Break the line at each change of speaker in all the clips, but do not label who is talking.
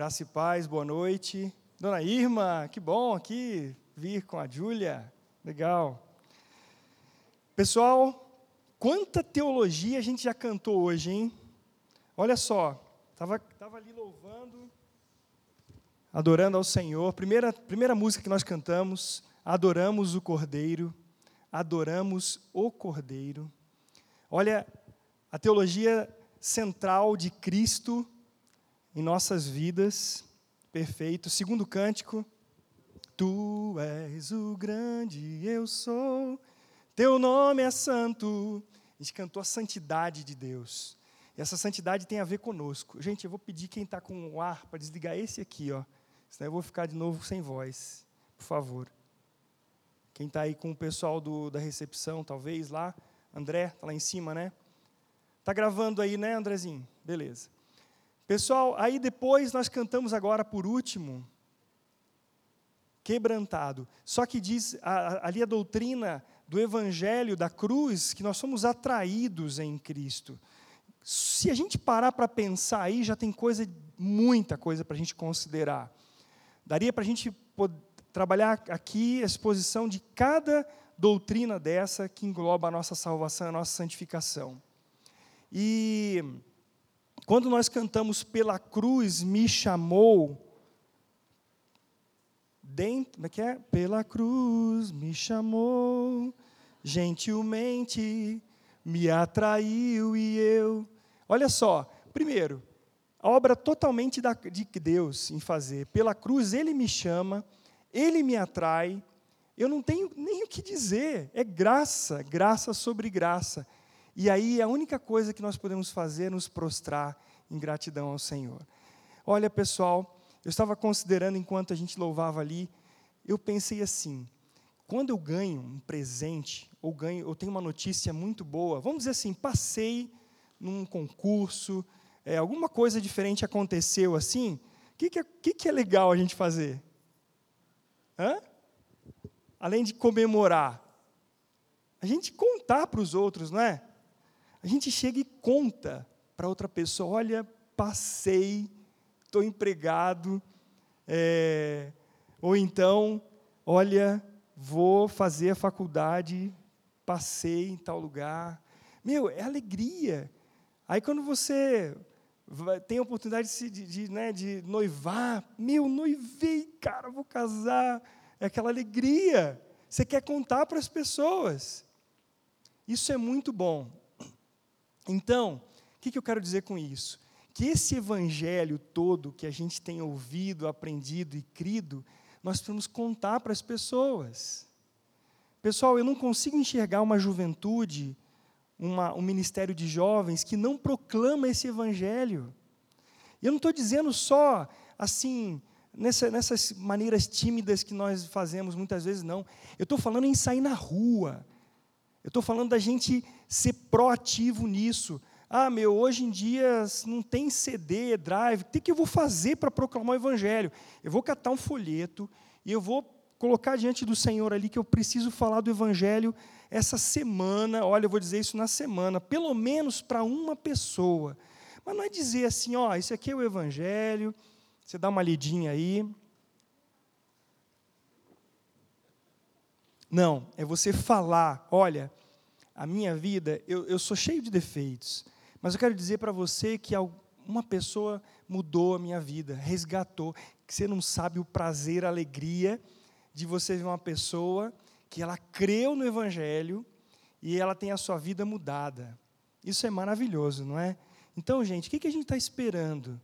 Graça e paz, boa noite. Dona Irma, que bom aqui vir com a Júlia. Legal. Pessoal, quanta teologia a gente já cantou hoje, hein? Olha só, estava tava ali louvando, adorando ao Senhor. Primeira, primeira música que nós cantamos, adoramos o Cordeiro, adoramos o Cordeiro. Olha, a teologia central de Cristo em nossas vidas. Perfeito. Segundo cântico. Tu és o grande, eu sou. Teu nome é santo. A gente cantou a santidade de Deus. E essa santidade tem a ver conosco. Gente, eu vou pedir quem está com o ar para desligar esse aqui, ó. Senão eu vou ficar de novo sem voz. Por favor. Quem está aí com o pessoal do, da recepção, talvez lá. André, está lá em cima, né? Está gravando aí, né, Andrezinho? Beleza. Pessoal, aí depois nós cantamos agora por último, quebrantado. Só que diz ali a doutrina do evangelho da cruz que nós somos atraídos em Cristo. Se a gente parar para pensar aí, já tem coisa, muita coisa para a gente considerar. Daria para a gente trabalhar aqui a exposição de cada doutrina dessa que engloba a nossa salvação, a nossa santificação. E quando nós cantamos Pela cruz me chamou, dentro, como é que é? Pela cruz me chamou, gentilmente me atraiu e eu. Olha só, primeiro, a obra totalmente de Deus em fazer. Pela cruz ele me chama, ele me atrai. Eu não tenho nem o que dizer, é graça, graça sobre graça. E aí a única coisa que nós podemos fazer é nos prostrar em gratidão ao Senhor. Olha, pessoal, eu estava considerando enquanto a gente louvava ali, eu pensei assim: quando eu ganho um presente, ou ganho, eu tenho uma notícia muito boa, vamos dizer assim, passei num concurso, é, alguma coisa diferente aconteceu assim, o que, que, é, que, que é legal a gente fazer? Hã? Além de comemorar, a gente contar para os outros, não é? A gente chega e conta para outra pessoa: olha, passei, estou empregado, é, ou então, olha, vou fazer a faculdade, passei em tal lugar. Meu, é alegria. Aí quando você tem a oportunidade de, de, de, né, de noivar, meu, noivei, cara, vou casar. É aquela alegria. Você quer contar para as pessoas. Isso é muito bom. Então, o que, eu quero dizer com isso? Que esse evangelho todo que a gente tem ouvido, aprendido e crido, nós precisamos contar para as pessoas. Pessoal, eu não consigo enxergar uma juventude, uma, um ministério de jovens que não proclama esse evangelho. Eu não estou dizendo só assim, nessa, nessas maneiras tímidas que nós fazemos muitas vezes, não. Eu estou falando em sair na rua. Eu estou falando da gente ser proativo nisso. Ah, meu, hoje em dia não tem CD, drive, o que, que eu vou fazer para proclamar o Evangelho? Eu vou catar um folheto e eu vou colocar diante do Senhor ali que eu preciso falar do Evangelho essa semana. Olha, eu vou dizer isso na semana, pelo menos para uma pessoa. Mas não é dizer assim, ó, isso aqui é o Evangelho, você dá uma lidinha aí. Não, é você falar, olha, a minha vida, eu, eu sou cheio de defeitos, mas eu quero dizer para você que uma pessoa mudou a minha vida, resgatou, que você não sabe o prazer, a alegria de você ver uma pessoa que ela creu no Evangelho e ela tem a sua vida mudada. Isso é maravilhoso, não é? Então, gente, o que a gente está esperando?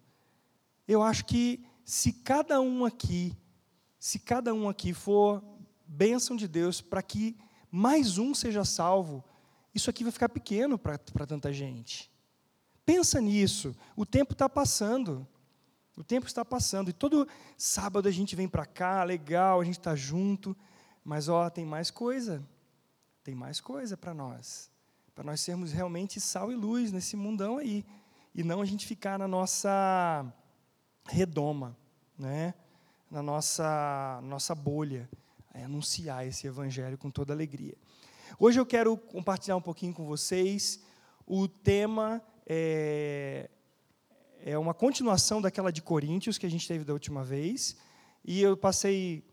Eu acho que se cada um aqui, se cada um aqui for bênção de Deus para que mais um seja salvo, isso aqui vai ficar pequeno para tanta gente. Pensa nisso. O tempo está passando. O tempo está passando. E todo sábado a gente vem para cá, legal, a gente está junto. Mas, ó, tem mais coisa. Tem mais coisa para nós. Para nós sermos realmente sal e luz nesse mundão aí. E não a gente ficar na nossa redoma, né? na nossa, nossa bolha. É anunciar esse evangelho com toda alegria. Hoje eu quero compartilhar um pouquinho com vocês. O tema é, é uma continuação daquela de Coríntios que a gente teve da última vez. E eu passei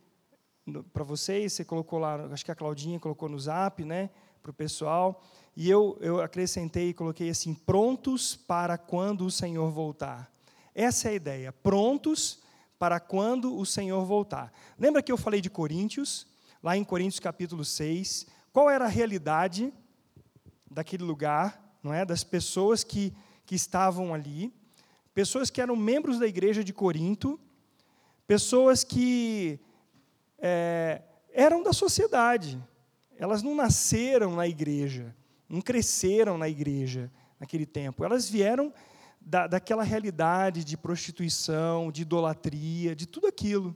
para vocês, você colocou lá, acho que a Claudinha colocou no zap, né, para o pessoal. E eu, eu acrescentei e coloquei assim: prontos para quando o Senhor voltar. Essa é a ideia, prontos para quando o Senhor voltar. Lembra que eu falei de Coríntios, lá em Coríntios capítulo 6, qual era a realidade daquele lugar, não é? Das pessoas que, que estavam ali, pessoas que eram membros da igreja de Corinto, pessoas que é, eram da sociedade, elas não nasceram na igreja, não cresceram na igreja naquele tempo. Elas vieram da, daquela realidade de prostituição, de idolatria, de tudo aquilo.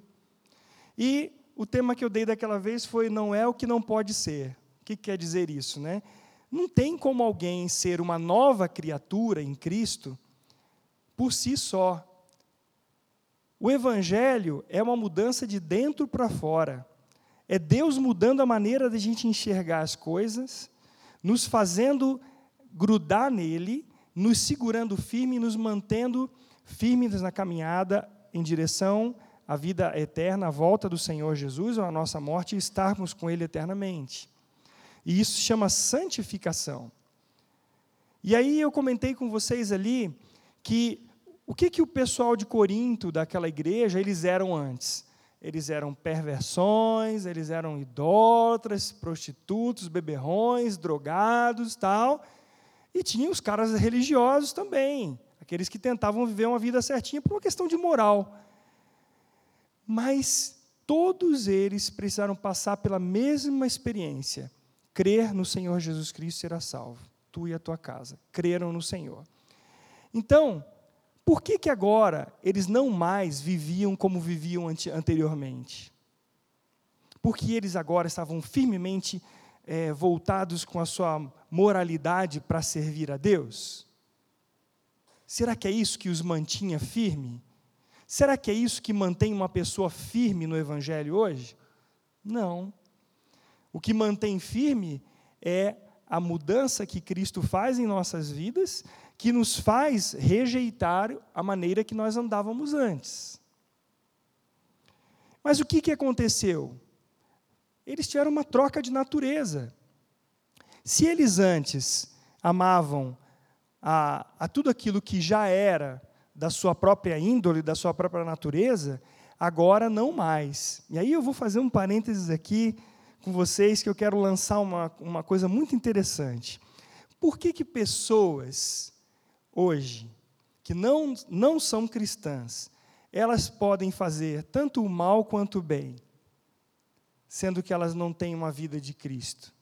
E o tema que eu dei daquela vez foi: não é o que não pode ser. O que quer dizer isso? Né? Não tem como alguém ser uma nova criatura em Cristo por si só. O Evangelho é uma mudança de dentro para fora. É Deus mudando a maneira de a gente enxergar as coisas, nos fazendo grudar nele, nos segurando firme, nos mantendo firmes na caminhada em direção à vida eterna, à volta do Senhor Jesus, ou à nossa morte, e estarmos com Ele eternamente. E isso chama santificação. E aí eu comentei com vocês ali que o que, que o pessoal de Corinto, daquela igreja, eles eram antes? Eles eram perversões, eles eram idólatras, prostitutos, beberrões, drogados tal. E tinha os caras religiosos também, aqueles que tentavam viver uma vida certinha por uma questão de moral. Mas todos eles precisaram passar pela mesma experiência: crer no Senhor Jesus Cristo será salvo, tu e a tua casa. Creram no Senhor. Então, por que, que agora eles não mais viviam como viviam anteriormente? Porque eles agora estavam firmemente é, voltados com a sua moralidade para servir a Deus? Será que é isso que os mantinha firme? Será que é isso que mantém uma pessoa firme no Evangelho hoje? Não. O que mantém firme é a mudança que Cristo faz em nossas vidas que nos faz rejeitar a maneira que nós andávamos antes. Mas o que, que aconteceu? Eles tiveram uma troca de natureza. Se eles antes amavam a, a tudo aquilo que já era da sua própria índole, da sua própria natureza, agora não mais. E aí eu vou fazer um parênteses aqui com vocês que eu quero lançar uma, uma coisa muito interessante. Por que, que pessoas hoje, que não, não são cristãs, elas podem fazer tanto o mal quanto o bem, sendo que elas não têm uma vida de Cristo?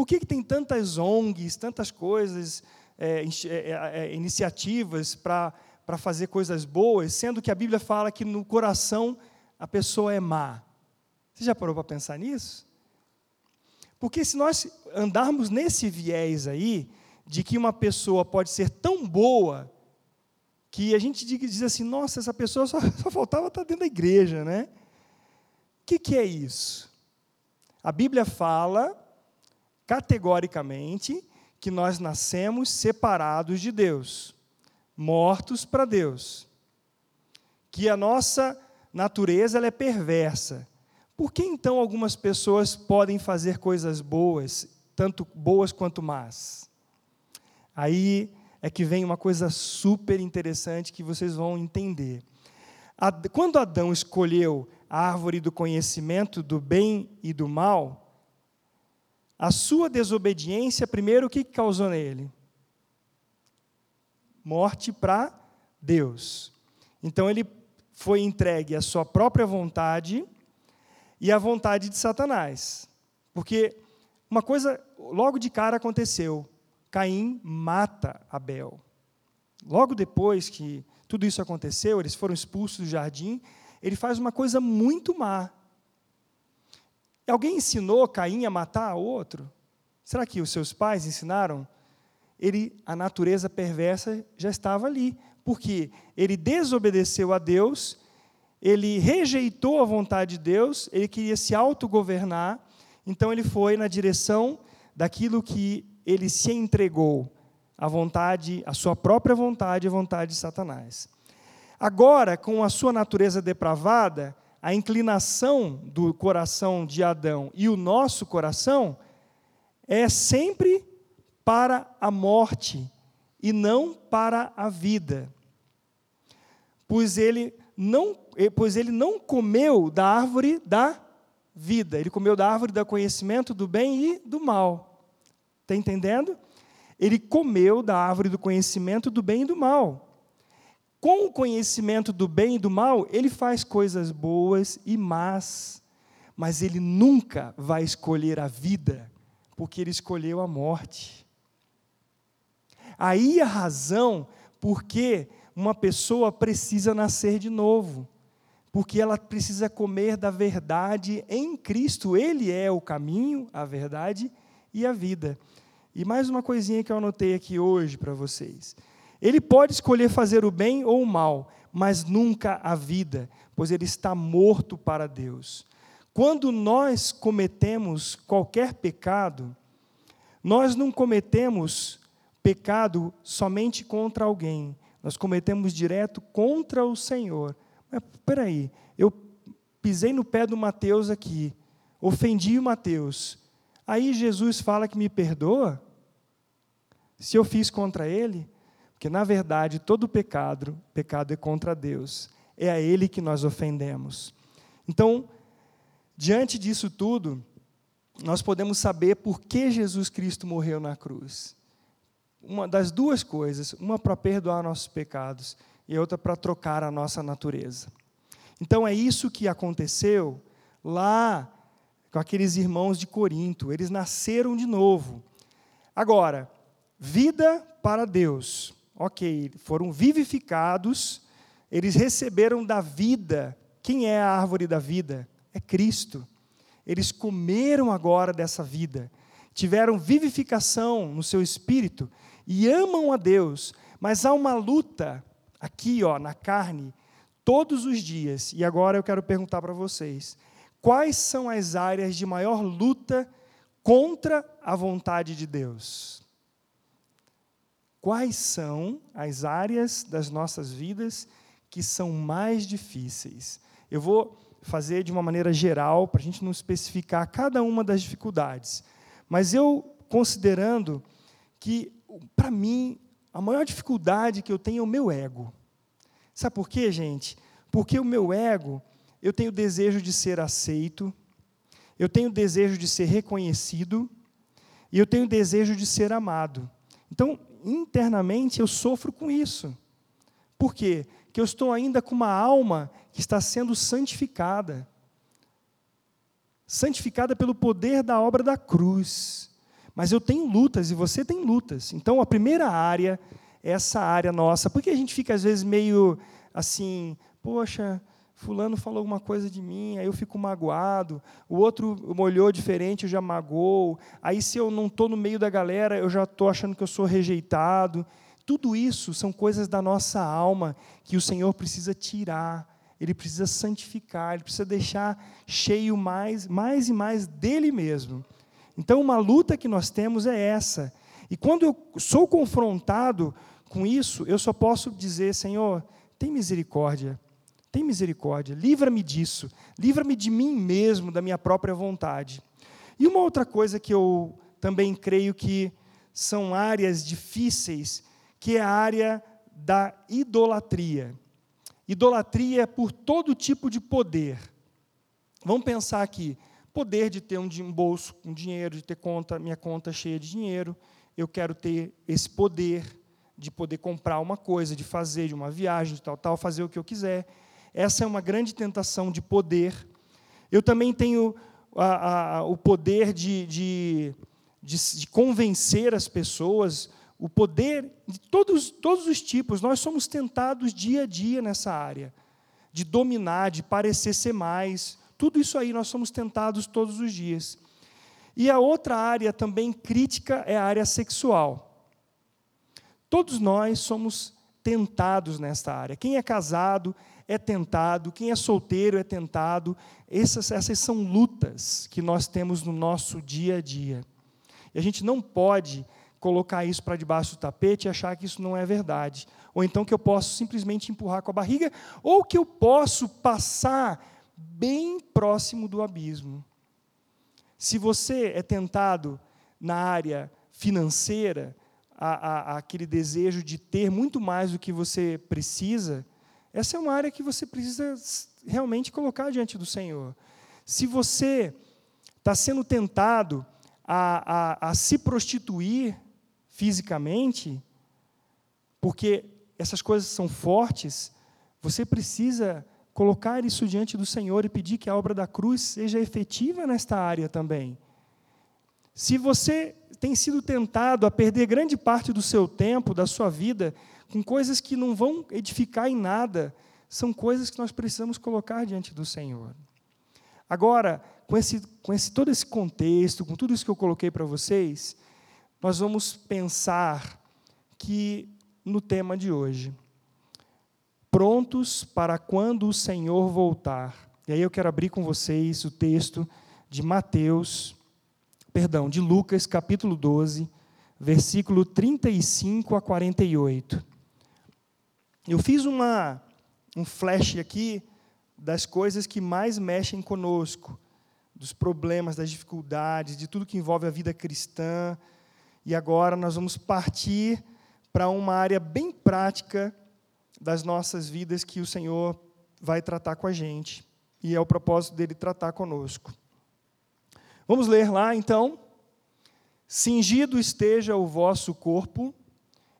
Por que, que tem tantas ONGs, tantas coisas, é, é, é, iniciativas para fazer coisas boas, sendo que a Bíblia fala que no coração a pessoa é má? Você já parou para pensar nisso? Porque se nós andarmos nesse viés aí, de que uma pessoa pode ser tão boa que a gente diz assim: nossa, essa pessoa só, só faltava estar dentro da igreja, né? O que, que é isso? A Bíblia fala categoricamente que nós nascemos separados de Deus, mortos para Deus, que a nossa natureza é perversa. Por que então algumas pessoas podem fazer coisas boas, tanto boas quanto más? Aí é que vem uma coisa super interessante que vocês vão entender. Quando Adão escolheu a árvore do conhecimento do bem e do mal, a sua desobediência, primeiro, o que causou nele? Morte para Deus. Então ele foi entregue à sua própria vontade e à vontade de Satanás. Porque uma coisa logo de cara aconteceu. Caim mata Abel. Logo depois que tudo isso aconteceu, eles foram expulsos do jardim, ele faz uma coisa muito má. Alguém ensinou Caim a matar outro? Será que os seus pais ensinaram? Ele, a natureza perversa já estava ali, porque ele desobedeceu a Deus, ele rejeitou a vontade de Deus, ele queria se autogovernar, então ele foi na direção daquilo que ele se entregou a vontade, a sua própria vontade a vontade de Satanás. Agora, com a sua natureza depravada, a inclinação do coração de Adão e o nosso coração é sempre para a morte e não para a vida. Pois ele não, pois ele não comeu da árvore da vida, ele comeu da árvore do conhecimento do bem e do mal. Está entendendo? Ele comeu da árvore do conhecimento do bem e do mal. Com o conhecimento do bem e do mal, ele faz coisas boas e más, mas ele nunca vai escolher a vida, porque ele escolheu a morte. Aí a razão por que uma pessoa precisa nascer de novo, porque ela precisa comer da verdade em Cristo, Ele é o caminho, a verdade e a vida. E mais uma coisinha que eu anotei aqui hoje para vocês. Ele pode escolher fazer o bem ou o mal, mas nunca a vida, pois ele está morto para Deus. Quando nós cometemos qualquer pecado, nós não cometemos pecado somente contra alguém, nós cometemos direto contra o Senhor. Mas peraí, eu pisei no pé do Mateus aqui, ofendi o Mateus. Aí Jesus fala que me perdoa? Se eu fiz contra ele? Porque, na verdade, todo pecado, pecado é contra Deus. É a Ele que nós ofendemos. Então, diante disso tudo, nós podemos saber por que Jesus Cristo morreu na cruz. Uma das duas coisas, uma para perdoar nossos pecados e outra para trocar a nossa natureza. Então é isso que aconteceu lá com aqueles irmãos de Corinto, eles nasceram de novo. Agora, vida para Deus ok, foram vivificados, eles receberam da vida. Quem é a árvore da vida? É Cristo. Eles comeram agora dessa vida, tiveram vivificação no seu espírito e amam a Deus, mas há uma luta aqui, ó, na carne, todos os dias. E agora eu quero perguntar para vocês: quais são as áreas de maior luta contra a vontade de Deus? Quais são as áreas das nossas vidas que são mais difíceis? Eu vou fazer de uma maneira geral, para a gente não especificar cada uma das dificuldades. Mas eu, considerando que, para mim, a maior dificuldade que eu tenho é o meu ego. Sabe por quê, gente? Porque o meu ego, eu tenho desejo de ser aceito, eu tenho desejo de ser reconhecido, e eu tenho desejo de ser amado. Então, internamente eu sofro com isso. Por quê? Porque eu estou ainda com uma alma que está sendo santificada. Santificada pelo poder da obra da cruz. Mas eu tenho lutas e você tem lutas. Então a primeira área é essa área nossa. Porque a gente fica às vezes meio assim, poxa, fulano falou alguma coisa de mim, aí eu fico magoado, o outro me olhou diferente, eu já magoou, aí se eu não estou no meio da galera, eu já estou achando que eu sou rejeitado. Tudo isso são coisas da nossa alma que o Senhor precisa tirar, Ele precisa santificar, Ele precisa deixar cheio mais, mais e mais dele mesmo. Então, uma luta que nós temos é essa. E quando eu sou confrontado com isso, eu só posso dizer, Senhor, tem misericórdia tem misericórdia, livra-me disso, livra-me de mim mesmo, da minha própria vontade. E uma outra coisa que eu também creio que são áreas difíceis, que é a área da idolatria. Idolatria é por todo tipo de poder. Vamos pensar aqui, poder de ter um bolso com dinheiro, de ter conta, minha conta cheia de dinheiro. Eu quero ter esse poder de poder comprar uma coisa, de fazer de uma viagem, de tal, tal, fazer o que eu quiser. Essa é uma grande tentação de poder. Eu também tenho a, a, o poder de, de, de, de, convencer as pessoas, o poder de todos, todos os tipos. Nós somos tentados dia a dia nessa área, de dominar, de parecer ser mais. Tudo isso aí nós somos tentados todos os dias. E a outra área também crítica é a área sexual. Todos nós somos tentados nesta área. Quem é casado é tentado, quem é solteiro é tentado. Essas, essas são lutas que nós temos no nosso dia a dia. E a gente não pode colocar isso para debaixo do tapete e achar que isso não é verdade. Ou então que eu posso simplesmente empurrar com a barriga, ou que eu posso passar bem próximo do abismo. Se você é tentado na área financeira, a, a, aquele desejo de ter muito mais do que você precisa, essa é uma área que você precisa realmente colocar diante do Senhor. Se você está sendo tentado a, a, a se prostituir fisicamente, porque essas coisas são fortes, você precisa colocar isso diante do Senhor e pedir que a obra da cruz seja efetiva nesta área também. Se você tem sido tentado a perder grande parte do seu tempo, da sua vida, com coisas que não vão edificar em nada, são coisas que nós precisamos colocar diante do Senhor. Agora, com, esse, com esse, todo esse contexto, com tudo isso que eu coloquei para vocês, nós vamos pensar que no tema de hoje, prontos para quando o Senhor voltar. E aí eu quero abrir com vocês o texto de Mateus, perdão, de Lucas, capítulo 12, versículo 35 a 48. Eu fiz uma, um flash aqui das coisas que mais mexem conosco, dos problemas, das dificuldades, de tudo que envolve a vida cristã. E agora nós vamos partir para uma área bem prática das nossas vidas que o Senhor vai tratar com a gente. E é o propósito dele tratar conosco. Vamos ler lá então. Cingido esteja o vosso corpo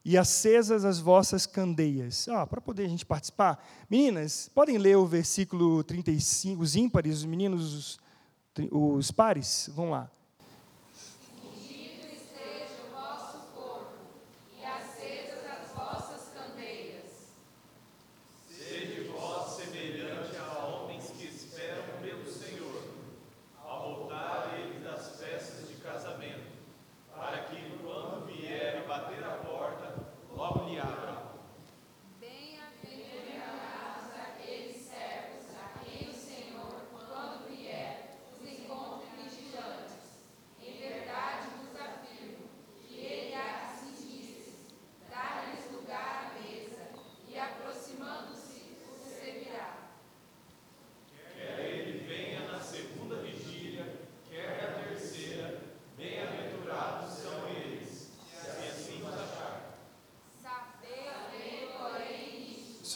e acesas as vossas candeias. Ah, para poder a gente participar. Meninas, podem ler o versículo 35, os ímpares, os meninos, os, os pares? Vamos lá.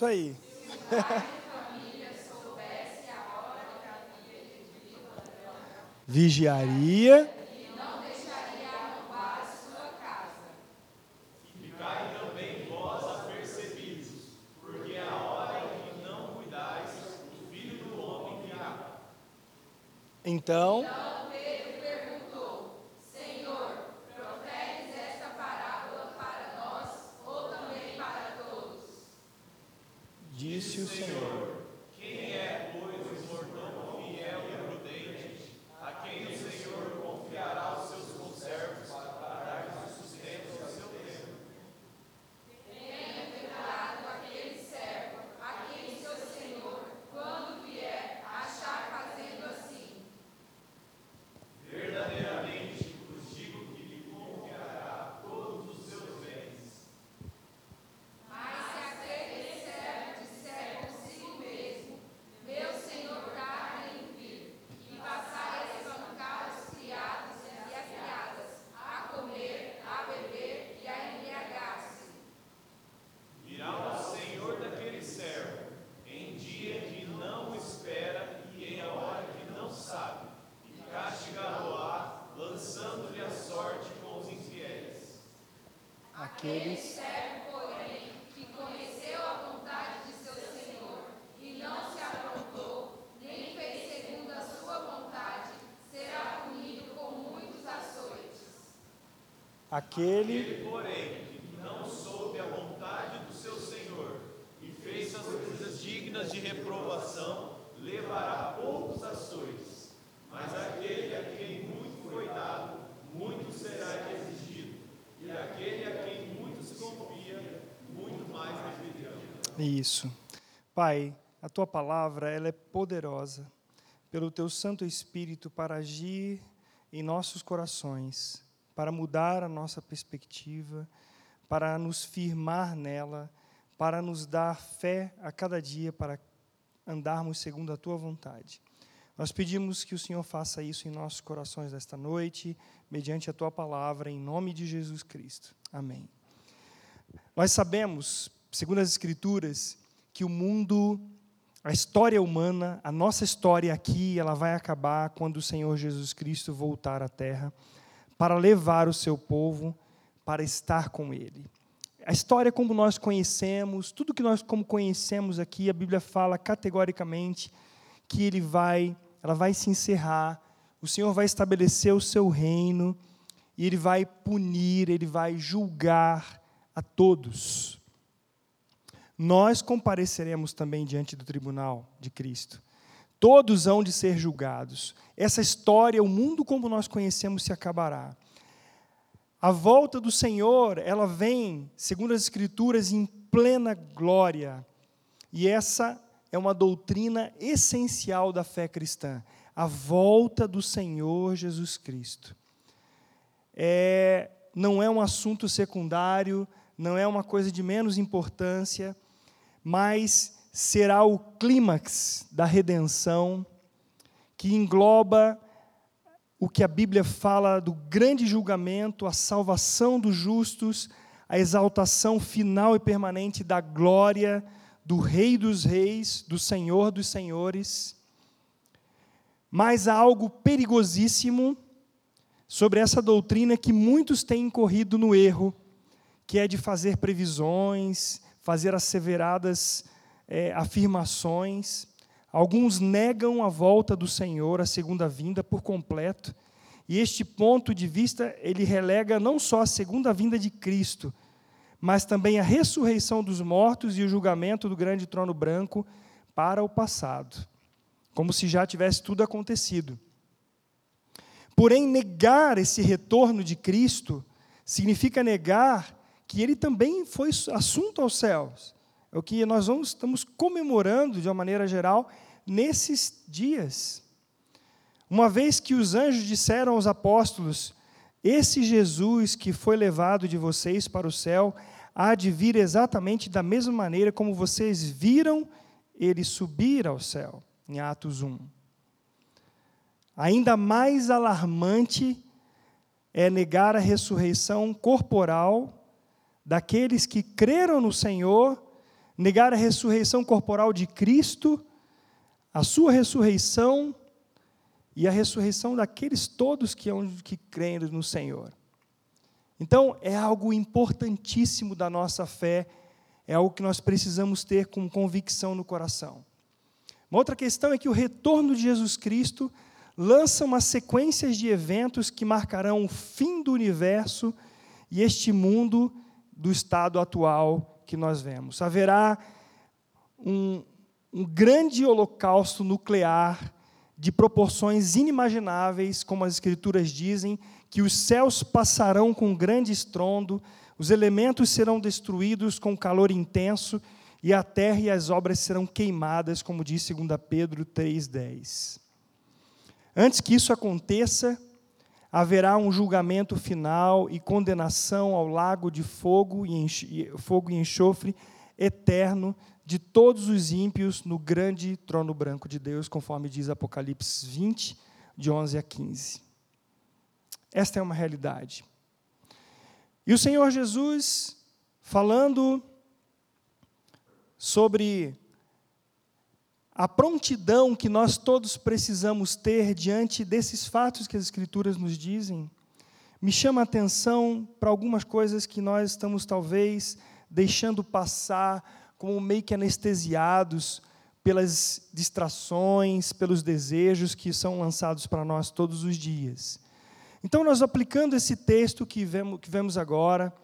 Isso aí. Vigiaria.
E não deixaria arrombar sua casa.
E ficai também vós apercebidos, porque a hora em que não cuidais, o filho do homem virá.
Então.
então
disse o Senhor.
Quem é, pois, o mordomo fiel e prudente, a quem o Senhor confiará os seus conservos para dar o sustento ao seu tempo?
Bem-aventurado aquele servo, a quem seu Senhor, quando vier, achar fazendo assim.
Verdadeiramente vos digo que lhe confiará todos os seus bens.
Mas se aquele servo disser consigo mesmo, meu Senhor tarda em vir, e passar a espancar os criados e as criadas, a comer, a beber e a embriagar-se.
Virá o Senhor daquele servo, em dia que não espera e em a hora que não sabe, e castigá-lo-á, lançando-lhe a sorte com os infiéis.
Aquele
Aqueles.
servo, porém, que conheceu a vontade de seu Senhor e não se aprontou, nem fez segundo a sua vontade, será punido com muitos açoites.
Aquele.
Ele, porém, que não soube a vontade do seu Senhor e fez as coisas dignas de reprovação, levará poucos açoites. Mas aquele a quem muito foi dado, muito será exigido. E aquele a quem muito se confia, muito mais requerirão.
Isso. Pai, a tua palavra ela é poderosa pelo teu Santo Espírito para agir em nossos corações, para mudar a nossa perspectiva, para nos firmar nela, para nos dar fé a cada dia para andarmos segundo a tua vontade. Nós pedimos que o Senhor faça isso em nossos corações esta noite, mediante a tua palavra, em nome de Jesus Cristo. Amém. Nós sabemos, segundo as Escrituras, que o mundo, a história humana, a nossa história aqui, ela vai acabar quando o Senhor Jesus Cristo voltar à terra para levar o seu povo para estar com ele. A história como nós conhecemos, tudo que nós como conhecemos aqui, a Bíblia fala categoricamente que ele vai, ela vai se encerrar, o Senhor vai estabelecer o seu reino e ele vai punir, ele vai julgar a todos. Nós compareceremos também diante do tribunal de Cristo. Todos hão de ser julgados. Essa história, o mundo como nós conhecemos, se acabará. A volta do Senhor, ela vem, segundo as Escrituras, em plena glória. E essa é uma doutrina essencial da fé cristã. A volta do Senhor Jesus Cristo. É, não é um assunto secundário, não é uma coisa de menos importância, mas será o clímax da redenção que engloba o que a Bíblia fala do grande julgamento, a salvação dos justos, a exaltação final e permanente da glória do Rei dos Reis, do Senhor dos Senhores. Mas há algo perigosíssimo sobre essa doutrina que muitos têm incorrido no erro, que é de fazer previsões, fazer asseveradas é, afirmações. Alguns negam a volta do Senhor, a segunda vinda, por completo. E este ponto de vista, ele relega não só a segunda vinda de Cristo, mas também a ressurreição dos mortos e o julgamento do grande trono branco para o passado, como se já tivesse tudo acontecido. Porém, negar esse retorno de Cristo significa negar que ele também foi assunto aos céus. É o que nós vamos, estamos comemorando de uma maneira geral nesses dias. Uma vez que os anjos disseram aos apóstolos: Esse Jesus que foi levado de vocês para o céu há de vir exatamente da mesma maneira como vocês viram ele subir ao céu, em Atos 1. Ainda mais alarmante é negar a ressurreição corporal daqueles que creram no Senhor, negar a ressurreição corporal de Cristo a sua ressurreição e a ressurreição daqueles todos que, que creem no Senhor. Então, é algo importantíssimo da nossa fé, é algo que nós precisamos ter com convicção no coração. Uma outra questão é que o retorno de Jesus Cristo lança uma sequência de eventos que marcarão o fim do universo e este mundo do estado atual que nós vemos. Haverá um, um grande holocausto nuclear de proporções inimagináveis, como as Escrituras dizem, que os céus passarão com grande estrondo, os elementos serão destruídos com calor intenso, e a terra e as obras serão queimadas, como diz 2 Pedro 3,10. Antes que isso aconteça, haverá um julgamento final e condenação ao lago de fogo e, fogo e enxofre eterno de todos os ímpios no grande trono branco de Deus, conforme diz Apocalipse 20, de 11 a 15. Esta é uma realidade. E o Senhor Jesus, falando sobre a prontidão que nós todos precisamos ter diante desses fatos que as Escrituras nos dizem, me chama a atenção para algumas coisas que nós estamos talvez deixando passar como meio que anestesiados pelas distrações, pelos desejos que são lançados para nós todos os dias. Então, nós aplicando esse texto que vemos, que vemos agora,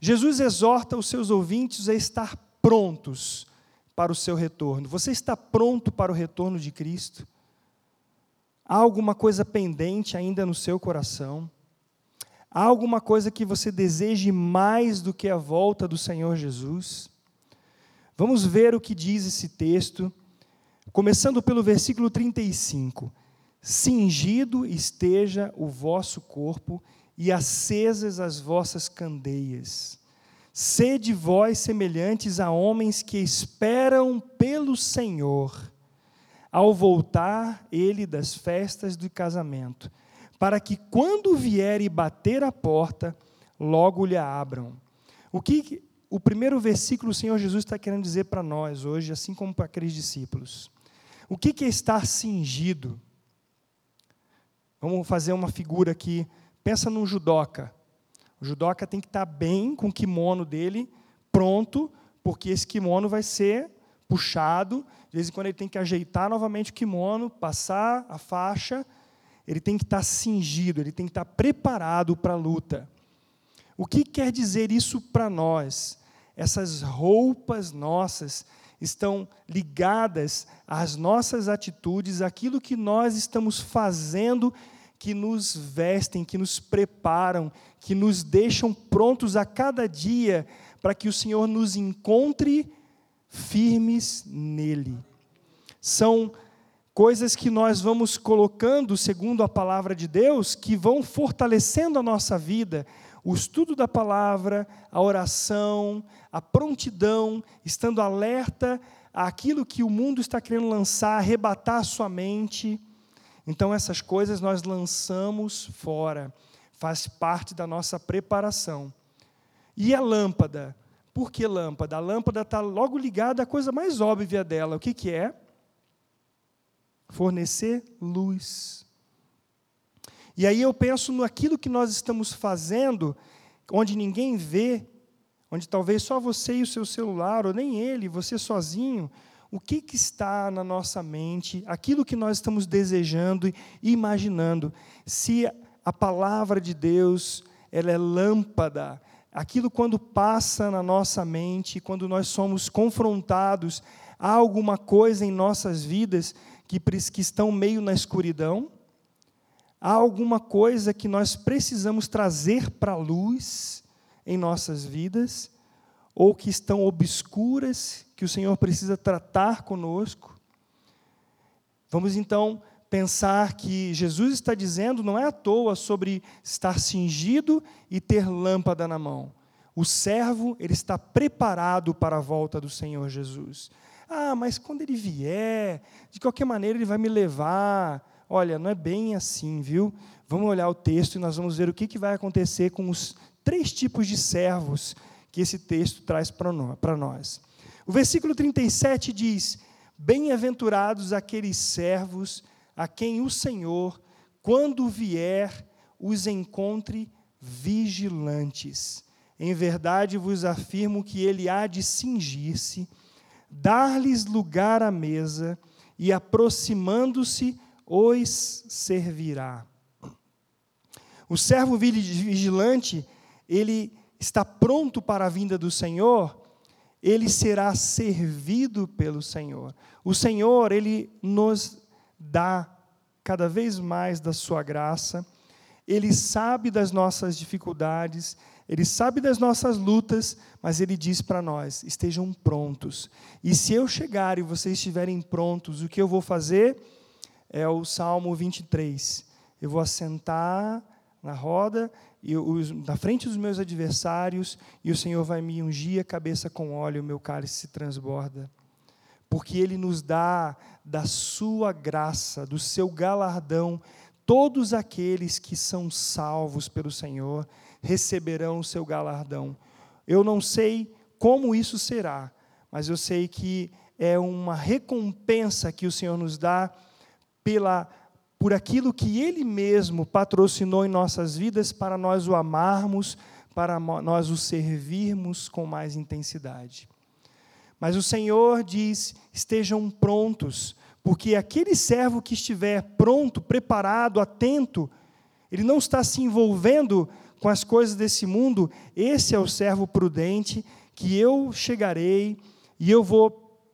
Jesus exorta os seus ouvintes a estar prontos para o seu retorno. Você está pronto para o retorno de Cristo? Há alguma coisa pendente ainda no seu coração? Há alguma coisa que você deseje mais do que a volta do Senhor Jesus? Vamos ver o que diz esse texto, começando pelo versículo 35. Cingido esteja o vosso corpo e acesas as vossas candeias. Sede vós semelhantes a homens que esperam pelo Senhor, ao voltar ele das festas do casamento, para que quando vier e bater a porta, logo lhe abram. O que o primeiro versículo o Senhor Jesus está querendo dizer para nós hoje, assim como para aqueles discípulos? O que é estar cingido? Vamos fazer uma figura aqui. Pensa num judoca. O judoca tem que estar bem com o kimono dele, pronto, porque esse kimono vai ser puxado. De vez em quando ele tem que ajeitar novamente o kimono, passar a faixa. Ele tem que estar cingido, ele tem que estar preparado para a luta. O que quer dizer isso para nós? Essas roupas nossas estão ligadas às nossas atitudes, aquilo que nós estamos fazendo que nos vestem, que nos preparam, que nos deixam prontos a cada dia para que o Senhor nos encontre firmes nele. São coisas que nós vamos colocando, segundo a palavra de Deus, que vão fortalecendo a nossa vida, o estudo da palavra, a oração, a prontidão, estando alerta àquilo que o mundo está querendo lançar, arrebatar a sua mente. Então, essas coisas nós lançamos fora, faz parte da nossa preparação. E a lâmpada? Por que lâmpada? A lâmpada está logo ligada à coisa mais óbvia dela. O que, que é? Fornecer luz. E aí eu penso naquilo que nós estamos fazendo, onde ninguém vê, onde talvez só você e o seu celular, ou nem ele, você sozinho, o que, que está na nossa mente, aquilo que nós estamos desejando e imaginando. Se a palavra de Deus ela é lâmpada, aquilo quando passa na nossa mente, quando nós somos confrontados, há alguma coisa em nossas vidas que, que estão meio na escuridão, há alguma coisa que nós precisamos trazer para a luz em nossas vidas, ou que estão obscuras, que o Senhor precisa tratar conosco. Vamos então pensar que Jesus está dizendo, não é à toa, sobre estar cingido e ter lâmpada na mão. O servo, ele está preparado para a volta do Senhor Jesus. Ah, mas quando ele vier, de qualquer maneira ele vai me levar. Olha, não é bem assim, viu? Vamos olhar o texto e nós vamos ver o que vai acontecer com os três tipos de servos que esse texto traz para nós. O versículo 37 diz: Bem-aventurados aqueles servos a quem o Senhor, quando vier, os encontre vigilantes. Em verdade vos afirmo que ele há de cingir-se, dar-lhes lugar à mesa e, aproximando-se, os servirá. O servo vigilante, ele está pronto para a vinda do Senhor, ele será servido pelo Senhor. O Senhor, ele nos dá cada vez mais da sua graça, ele sabe das nossas dificuldades, ele sabe das nossas lutas, mas ele diz para nós: estejam prontos. E se eu chegar e vocês estiverem prontos, o que eu vou fazer? É o Salmo 23. Eu vou assentar na roda os, na frente dos meus adversários, e o Senhor vai me ungir a cabeça com óleo, o meu cálice se transborda. Porque Ele nos dá da sua graça, do seu galardão, todos aqueles que são salvos pelo Senhor receberão o seu galardão. Eu não sei como isso será, mas eu sei que é uma recompensa que o Senhor nos dá pela por aquilo que Ele mesmo patrocinou em nossas vidas para nós o amarmos, para nós o servirmos com mais intensidade. Mas o Senhor diz: estejam prontos, porque aquele servo que estiver pronto, preparado, atento, ele não está se envolvendo com as coisas desse mundo, esse é o servo prudente, que eu chegarei e eu vou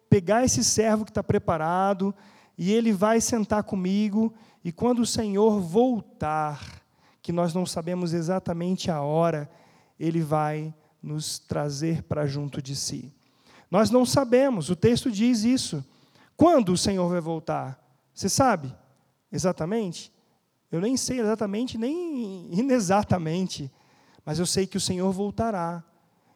pegar esse servo que está preparado, e ele vai sentar comigo, e quando o Senhor voltar, que nós não sabemos exatamente a hora, ele vai nos trazer para junto de si. Nós não sabemos, o texto diz isso. Quando o Senhor vai voltar? Você sabe exatamente? Eu nem sei exatamente, nem inexatamente, mas eu sei que o Senhor voltará.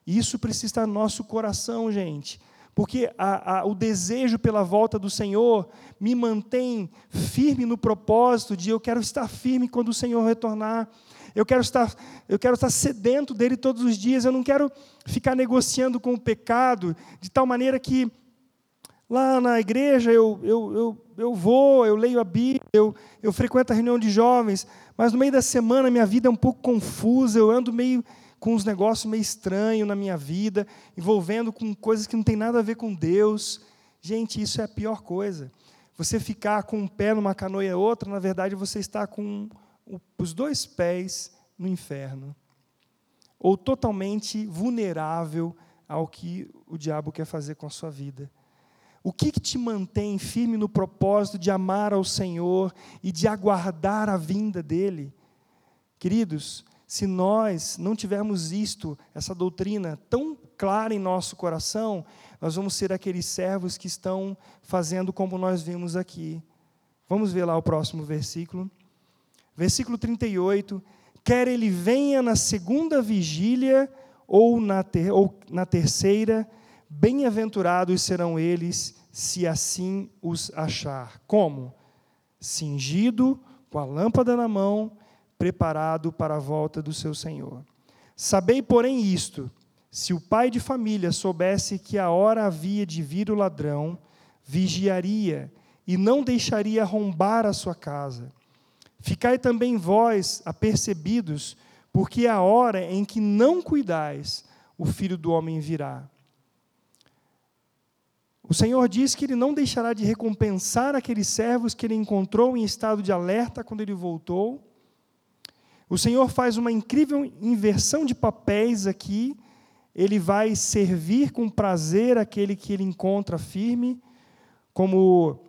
Isso precisa estar no nosso coração, gente. Porque a, a, o desejo pela volta do Senhor me mantém firme no propósito de eu quero estar firme quando o Senhor retornar. Eu quero estar, eu quero estar sedento dele todos os dias. Eu não quero ficar negociando com o pecado de tal maneira que lá na igreja eu, eu, eu, eu vou, eu leio a Bíblia, eu, eu frequento a reunião de jovens, mas no meio da semana minha vida é um pouco confusa, eu ando meio com uns negócios meio estranhos na minha vida, envolvendo com coisas que não tem nada a ver com Deus. Gente, isso é a pior coisa. Você ficar com um pé numa canoa e outra, na verdade você está com os dois pés no inferno, ou totalmente vulnerável ao que o diabo quer fazer com a sua vida. O que, que, te mantém firme no propósito de amar ao Senhor e de aguardar a vinda dEle? Queridos, se nós não tivermos isto, essa doutrina tão clara em nosso coração, nós vamos ser aqueles servos que estão fazendo como nós vimos aqui. Vamos ver lá o próximo versículo. Versículo 38. Quer ele venha na segunda vigília ou na, ter, ou na terceira, bem-aventurados serão eles, se assim os achar. Como? Cingido, com a lâmpada na mão, preparado para a volta do seu Senhor. Sabei, porém, isto: se o pai de família soubesse que a hora havia de vir o ladrão, vigiaria e não deixaria arrombar a sua casa. Ficai também vós apercebidos, porque a hora em que não cuidais, o filho do homem virá. O Senhor diz que ele não deixará de recompensar aqueles servos que ele encontrou em estado de alerta quando ele voltou. O Senhor faz uma incrível inversão de papéis aqui. Ele vai servir com prazer aquele que ele encontra firme, como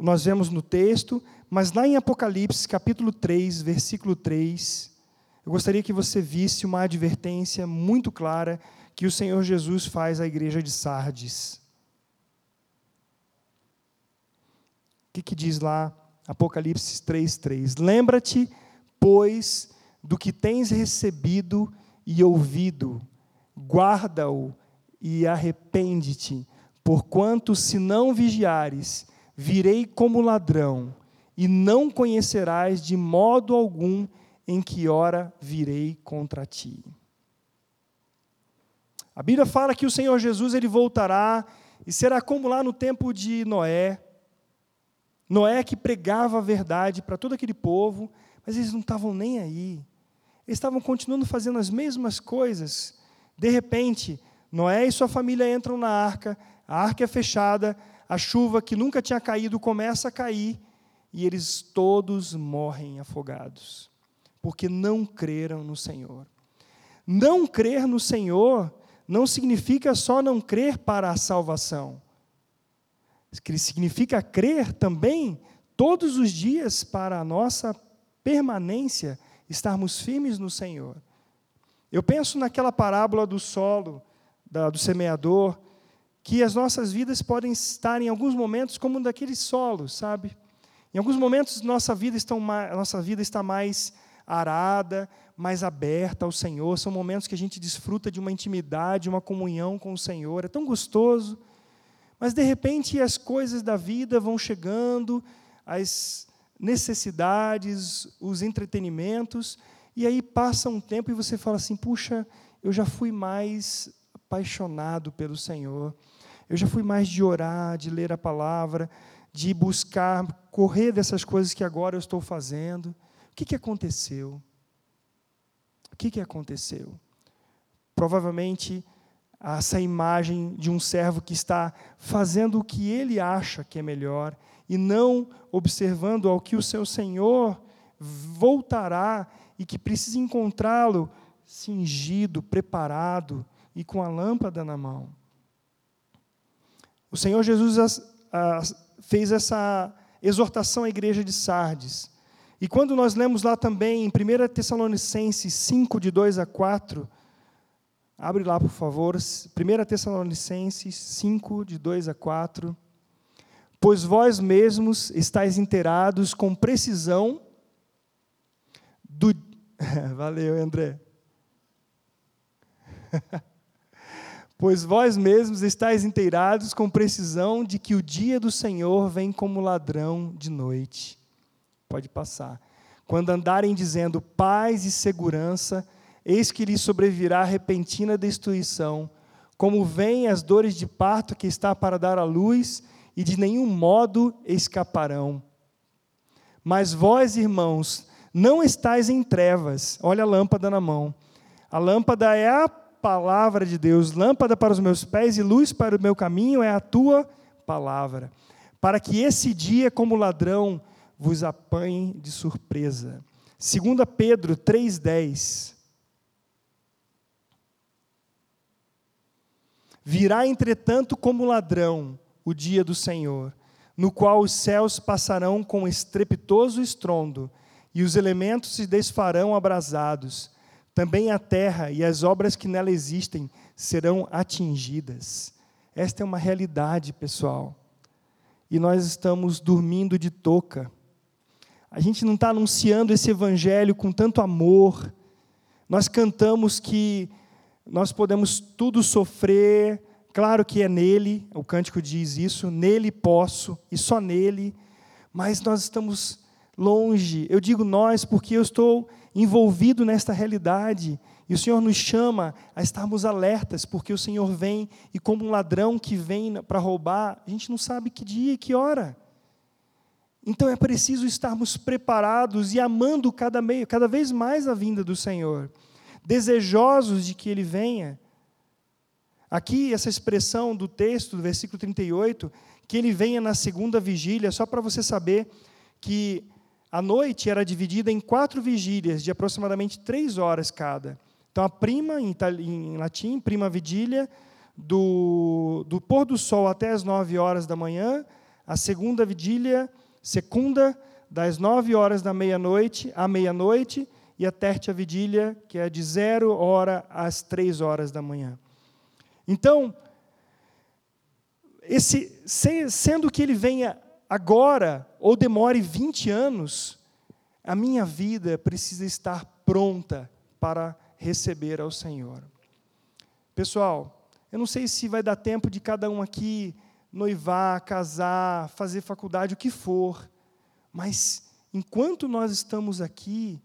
nós vemos no texto, mas lá em Apocalipse, capítulo 3, versículo 3, eu gostaria que você visse uma advertência muito clara que o Senhor Jesus faz à igreja de Sardes. O que, que diz lá Apocalipse 3:3. Lembra-te, pois, do que tens recebido e ouvido, guarda-o e arrepende-te, porquanto se não vigiares, virei como ladrão, e não conhecerás de modo algum em que hora virei contra ti. A Bíblia fala que o Senhor Jesus ele voltará e será como lá no tempo de Noé. Noé que pregava a verdade para todo aquele povo, mas eles não estavam nem aí. Eles estavam continuando fazendo as mesmas coisas. De repente, Noé e sua família entram na arca, a arca é fechada, a chuva que nunca tinha caído começa a cair, e eles todos morrem afogados, porque não creram no Senhor. Não crer no Senhor não significa só não crer para a salvação. Significa crer também todos os dias para a nossa permanência, estarmos firmes no Senhor. Eu penso naquela parábola do solo, da, do semeador, que as nossas vidas podem estar em alguns momentos como daquele solo, sabe? Em alguns momentos nossa vida, estão, nossa vida está mais arada, mais aberta ao Senhor. São momentos que a gente desfruta de uma intimidade, uma comunhão com o Senhor. É tão gostoso. Mas de repente as coisas da vida vão chegando, as necessidades, os entretenimentos, e aí passa um tempo e você fala assim: puxa, eu já fui mais apaixonado pelo Senhor, eu já fui mais de orar, de ler a palavra, de buscar correr dessas coisas que agora eu estou fazendo. O que, que aconteceu? O que, que aconteceu? Provavelmente essa imagem de um servo que está fazendo o que ele acha que é melhor e não observando ao que o seu Senhor voltará e que precisa encontrá-lo cingido, preparado e com a lâmpada na mão. O Senhor Jesus fez essa exortação à igreja de Sardes. E quando nós lemos lá também em 1 Tessalonicenses 5, de 2 a 4, abre lá, por favor, 1 Tessalonicenses 5, de 2 a 4. pois vós mesmos estáis inteirados com precisão do. Valeu, André. pois vós mesmos estáis inteirados com precisão de que o dia do Senhor vem como ladrão de noite. Pode passar. Quando andarem dizendo paz e segurança, eis que lhes sobrevirá repentina destruição, como vêm as dores de parto que está para dar à luz, e de nenhum modo escaparão. Mas vós, irmãos, não estáis em trevas. Olha a lâmpada na mão. A lâmpada é a palavra de Deus, lâmpada para os meus pés e luz para o meu caminho é a tua palavra. Para que esse dia, como ladrão, vos apanhe de surpresa. 2 Pedro 3,10. Virá, entretanto, como ladrão o dia do Senhor, no qual os céus passarão com estrepitoso estrondo, e os elementos se desfarão abrasados. Também a terra e as obras que nela existem serão atingidas. Esta é uma realidade, pessoal. E nós estamos dormindo de touca. A gente não está anunciando esse evangelho com tanto amor. Nós cantamos que nós podemos tudo sofrer, claro que é nele, o cântico diz isso, nele posso e só nele, mas nós estamos longe. Eu digo nós porque eu estou envolvido nesta realidade. E o Senhor nos chama a estarmos alertas, porque o Senhor vem e, como um ladrão que vem para roubar, a gente não sabe que dia e que hora. Então é preciso estarmos preparados e amando cada, meio, cada vez mais a vinda do Senhor, desejosos de que Ele venha. Aqui, essa expressão do texto, do versículo 38, que Ele venha na segunda vigília, só para você saber que a noite era dividida em quatro vigílias, de aproximadamente três horas cada. Então, a prima, em, em latim, prima vigília, do, do pôr do sol até as nove horas da manhã, a segunda vigília, segunda, das nove horas da meia-noite à meia-noite, e a tertia vigília, que é de zero hora às três horas da manhã. Então, esse, sendo que ele venha agora ou demore 20 anos, a minha vida precisa estar pronta para receber ao Senhor. Pessoal, eu não sei se vai dar tempo de cada um aqui noivar, casar, fazer faculdade, o que for, mas enquanto nós estamos aqui,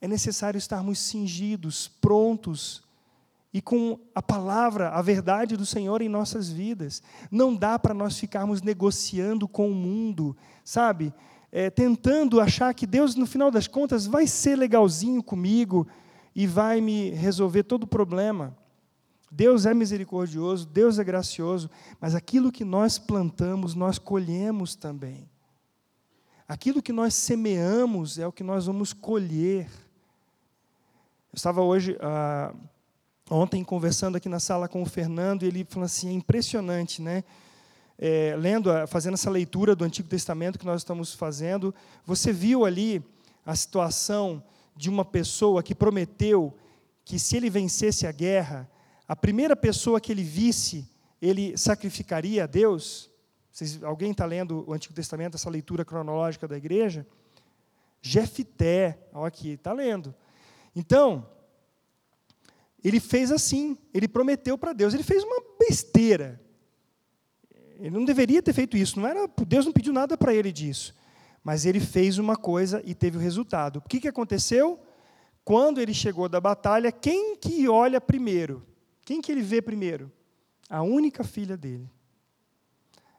é necessário estarmos cingidos, prontos e com a palavra, a verdade do Senhor em nossas vidas. Não dá para nós ficarmos negociando com o mundo, sabe? É, tentando achar que Deus, no final das contas, vai ser legalzinho comigo e vai me resolver todo o problema. Deus é misericordioso, Deus é gracioso, mas aquilo que nós plantamos, nós colhemos também. Aquilo que nós semeamos é o que nós vamos colher. Eu estava hoje. Ah, ontem conversando aqui na sala com o Fernando, e ele falou assim, é impressionante, né? É, lendo, fazendo essa leitura do Antigo Testamento que nós estamos fazendo, você viu ali a situação de uma pessoa que prometeu que se ele vencesse a guerra, a primeira pessoa que ele visse, ele sacrificaria a Deus? Vocês, alguém está lendo o Antigo Testamento, essa leitura cronológica da igreja? Jefité, olha aqui, está lendo. Então, ele fez assim, ele prometeu para Deus, ele fez uma besteira. Ele não deveria ter feito isso, não era, Deus não pediu nada para ele disso. Mas ele fez uma coisa e teve o resultado. O que, que aconteceu? Quando ele chegou da batalha, quem que olha primeiro? Quem que ele vê primeiro? A única filha dele.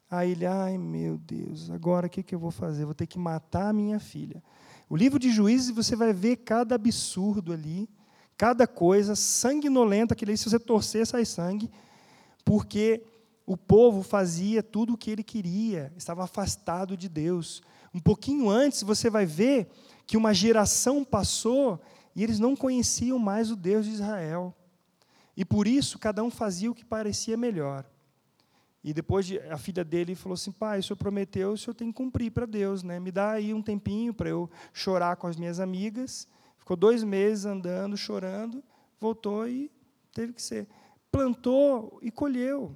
Aí ele, ai meu Deus, agora o que, que eu vou fazer? Vou ter que matar a minha filha. O livro de Juízes, você vai ver cada absurdo ali cada coisa sanguinolenta, que se você torcer, sai sangue, porque o povo fazia tudo o que ele queria, estava afastado de Deus. Um pouquinho antes, você vai ver que uma geração passou e eles não conheciam mais o Deus de Israel. E por isso, cada um fazia o que parecia melhor. E depois a filha dele falou assim: pai, o senhor prometeu, o senhor tem que cumprir para Deus, né? me dá aí um tempinho para eu chorar com as minhas amigas Ficou dois meses andando, chorando, voltou e teve que ser. Plantou e colheu.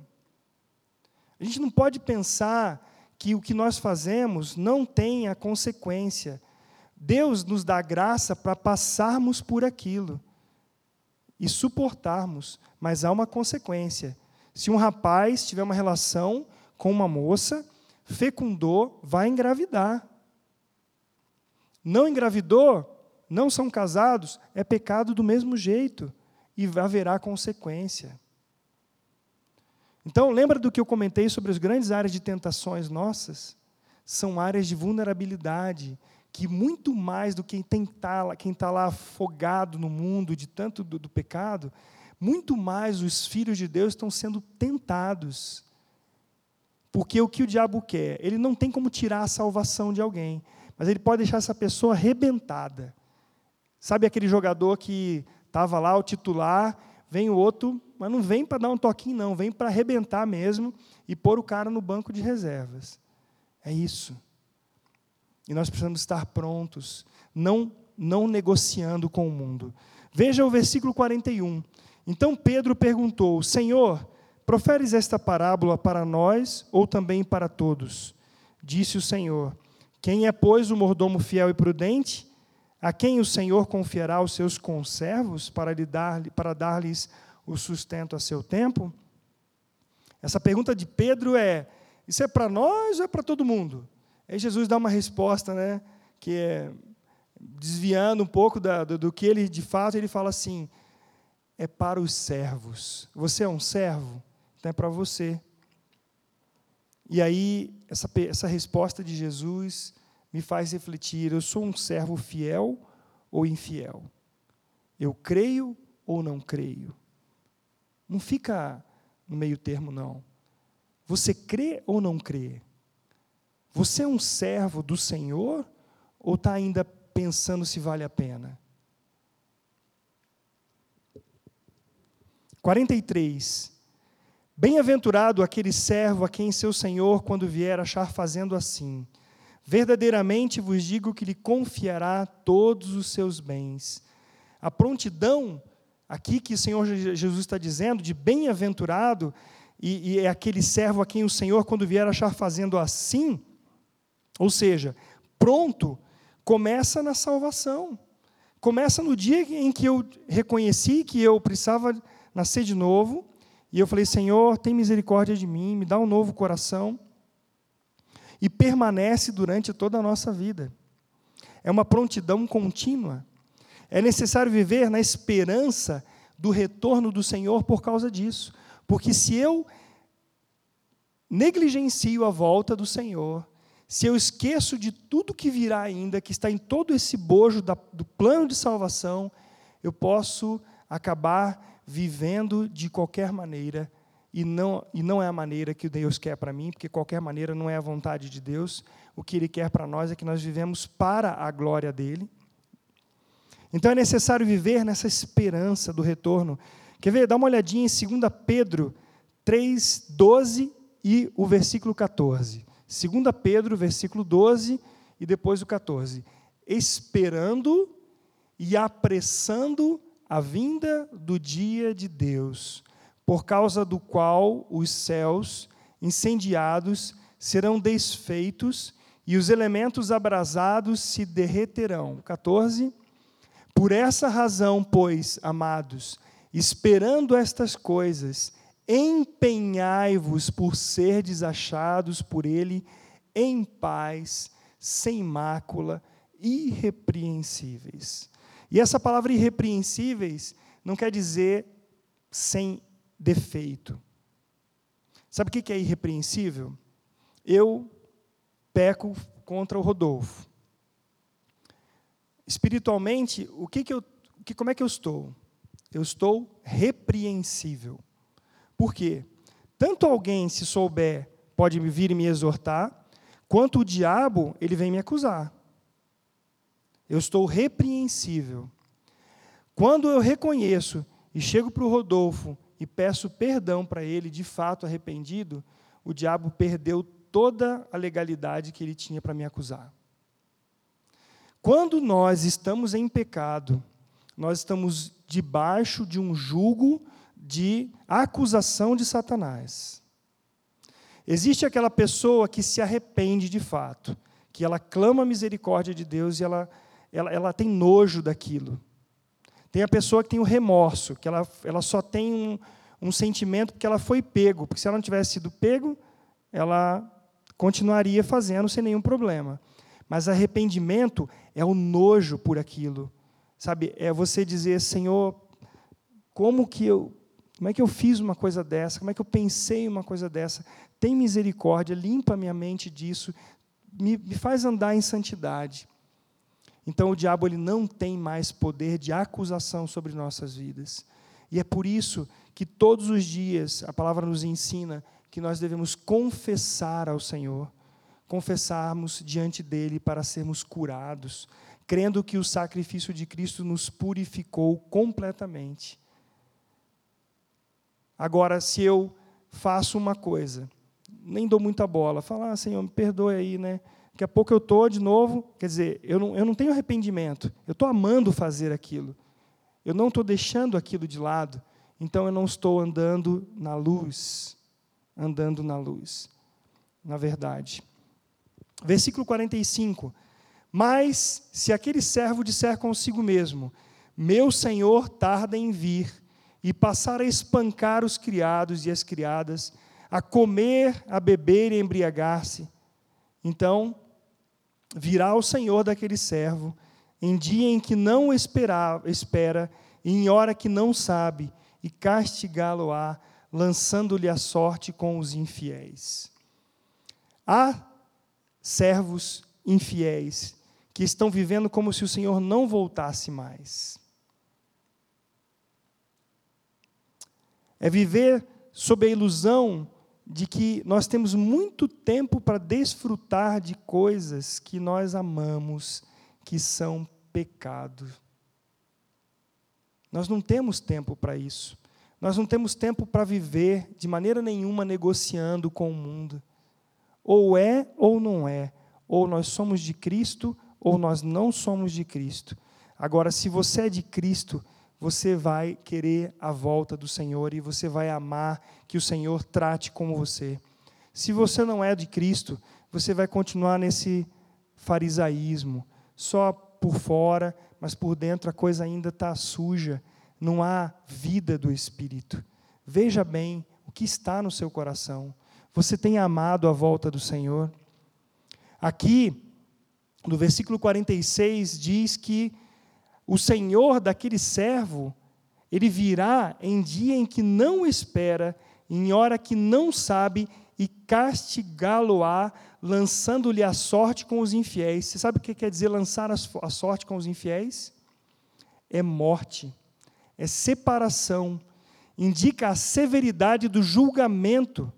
A gente não pode pensar que o que nós fazemos não tem a consequência. Deus nos dá graça para passarmos por aquilo e suportarmos, mas há uma consequência. Se um rapaz tiver uma relação com uma moça, fecundou, vai engravidar. Não engravidou, não são casados, é pecado do mesmo jeito e haverá consequência. Então, lembra do que eu comentei sobre as grandes áreas de tentações nossas? São áreas de vulnerabilidade, que muito mais do que quem está tá lá afogado no mundo de tanto do, do pecado, muito mais os filhos de Deus estão sendo tentados. Porque o que o diabo quer? Ele não tem como tirar a salvação de alguém, mas ele pode deixar essa pessoa arrebentada. Sabe aquele jogador que estava lá, o titular, vem o outro, mas não vem para dar um toquinho, não, vem para arrebentar mesmo e pôr o cara no banco de reservas. É isso. E nós precisamos estar prontos, não, não negociando com o mundo. Veja o versículo 41. Então Pedro perguntou: Senhor, proferes esta parábola para nós ou também para todos? Disse o Senhor: Quem é, pois, o mordomo fiel e prudente? A quem o Senhor confiará os seus conservos para, lhe dar, para dar-lhes o sustento a seu tempo? Essa pergunta de Pedro é: isso é para nós ou é para todo mundo? Aí Jesus dá uma resposta, né, que é desviando um pouco da, do, do que ele de fato ele fala assim: é para os servos. Você é um servo, então é para você. E aí essa, essa resposta de Jesus me faz refletir: eu sou um servo fiel ou infiel? Eu creio ou não creio? Não fica no meio termo, não. Você crê ou não crê? Você é um servo do Senhor ou está ainda pensando se vale a pena? 43. Bem-aventurado aquele servo a quem seu senhor, quando vier, achar fazendo assim. Verdadeiramente vos digo que lhe confiará todos os seus bens. A prontidão, aqui que o Senhor Jesus está dizendo, de bem-aventurado, e, e é aquele servo a quem o Senhor, quando vier, achar fazendo assim, ou seja, pronto, começa na salvação. Começa no dia em que eu reconheci que eu precisava nascer de novo, e eu falei: Senhor, tem misericórdia de mim, me dá um novo coração. E permanece durante toda a nossa vida. É uma prontidão contínua. É necessário viver na esperança do retorno do Senhor por causa disso. Porque se eu negligencio a volta do Senhor, se eu esqueço de tudo que virá ainda, que está em todo esse bojo da, do plano de salvação, eu posso acabar vivendo de qualquer maneira, e não, e não é a maneira que Deus quer para mim, porque qualquer maneira não é a vontade de Deus. O que Ele quer para nós é que nós vivemos para a glória dEle. Então é necessário viver nessa esperança do retorno. Quer ver? Dá uma olhadinha em 2 Pedro 3, 12 e o versículo 14. 2 Pedro, versículo 12 e depois o 14. Esperando e apressando a vinda do dia de Deus, por causa do qual os céus incendiados serão desfeitos e os elementos abrasados se derreterão. 14. Por essa razão, pois, amados, esperando estas coisas, empenhai-vos por ser desachados por ele em paz, sem mácula, irrepreensíveis. E essa palavra irrepreensíveis não quer dizer sem defeito. Sabe o que é irrepreensível? Eu peco contra o Rodolfo. Espiritualmente, o que, que eu, que, como é que eu estou? Eu estou repreensível. Por quê? Tanto alguém, se souber, pode vir e me exortar, quanto o diabo, ele vem me acusar. Eu estou repreensível. Quando eu reconheço e chego para o Rodolfo e peço perdão para ele, de fato arrependido, o diabo perdeu toda a legalidade que ele tinha para me acusar. Quando nós estamos em pecado, nós estamos debaixo de um jugo de acusação de Satanás. Existe aquela pessoa que se arrepende de fato, que ela clama a misericórdia de Deus e ela, ela, ela tem nojo daquilo. Tem a pessoa que tem o remorso, que ela, ela só tem um, um sentimento porque ela foi pego, porque se ela não tivesse sido pego, ela continuaria fazendo sem nenhum problema. Mas arrependimento é o nojo por aquilo. Sabe, é você dizer, Senhor, como que eu, como é que eu fiz uma coisa dessa? Como é que eu pensei uma coisa dessa? Tem misericórdia, limpa minha mente disso, me, me faz andar em santidade. Então o diabo ele não tem mais poder de acusação sobre nossas vidas. E é por isso que todos os dias a palavra nos ensina que nós devemos confessar ao Senhor, confessarmos diante dele para sermos curados, crendo que o sacrifício de Cristo nos purificou completamente. Agora, se eu faço uma coisa, nem dou muita bola, falar, ah, Senhor, me perdoe aí, né? Daqui a pouco eu estou de novo, quer dizer, eu não, eu não tenho arrependimento, eu estou amando fazer aquilo, eu não estou deixando aquilo de lado, então eu não estou andando na luz, andando na luz, na verdade. Versículo 45. Mas se aquele servo disser consigo mesmo: Meu senhor tarda em vir, e passar a espancar os criados e as criadas, a comer, a beber e embriagar-se, então virá o senhor daquele servo, em dia em que não espera, espera e em hora que não sabe, e castigá-lo-á, lançando-lhe a sorte com os infiéis. Há servos infiéis que estão vivendo como se o Senhor não voltasse mais. É viver sob a ilusão de que nós temos muito tempo para desfrutar de coisas que nós amamos, que são pecado. Nós não temos tempo para isso. Nós não temos tempo para viver de maneira nenhuma negociando com o mundo. Ou é ou não é. Ou nós somos de Cristo ou nós não somos de Cristo. Agora, se você é de Cristo, você vai querer a volta do Senhor e você vai amar que o Senhor trate como você. Se você não é de Cristo, você vai continuar nesse farisaísmo, só por fora, mas por dentro a coisa ainda está suja, não há vida do Espírito. Veja bem o que está no seu coração. Você tem amado a volta do Senhor? Aqui, no versículo 46, diz que o senhor daquele servo, ele virá em dia em que não espera, em hora que não sabe, e castigá-lo-á, lançando-lhe a sorte com os infiéis. Você sabe o que quer dizer lançar a sorte com os infiéis? É morte, é separação, indica a severidade do julgamento.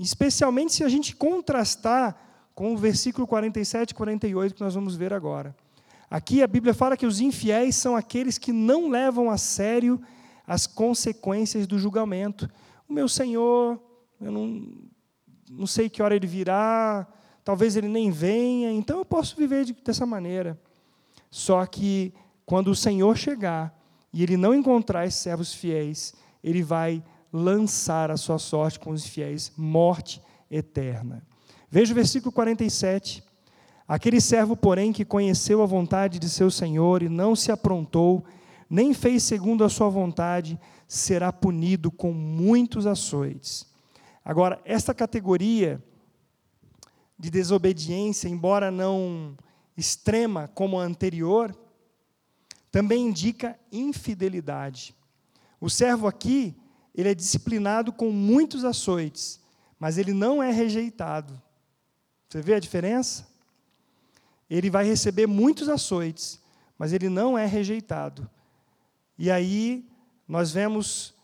Especialmente se a gente contrastar com o versículo 47 e 48 que nós vamos ver agora. Aqui a Bíblia fala que os infiéis são aqueles que não levam a sério as consequências do julgamento. O meu Senhor, eu não, não sei que hora ele virá, talvez ele nem venha, então eu posso viver dessa maneira. Só que quando o Senhor chegar e ele não encontrar esses servos fiéis, ele vai lançar a sua sorte com os fiéis, morte eterna. Veja o versículo 47. Aquele servo, porém, que conheceu a vontade de seu senhor e não se aprontou, nem fez segundo a sua vontade, será punido com muitos açoites. Agora, esta categoria de desobediência, embora não extrema como a anterior, também indica infidelidade. O servo aqui, ele é disciplinado com muitos açoites, mas ele não é rejeitado. Você vê a diferença? Ele vai receber muitos açoites, mas ele não é rejeitado. E aí nós vemos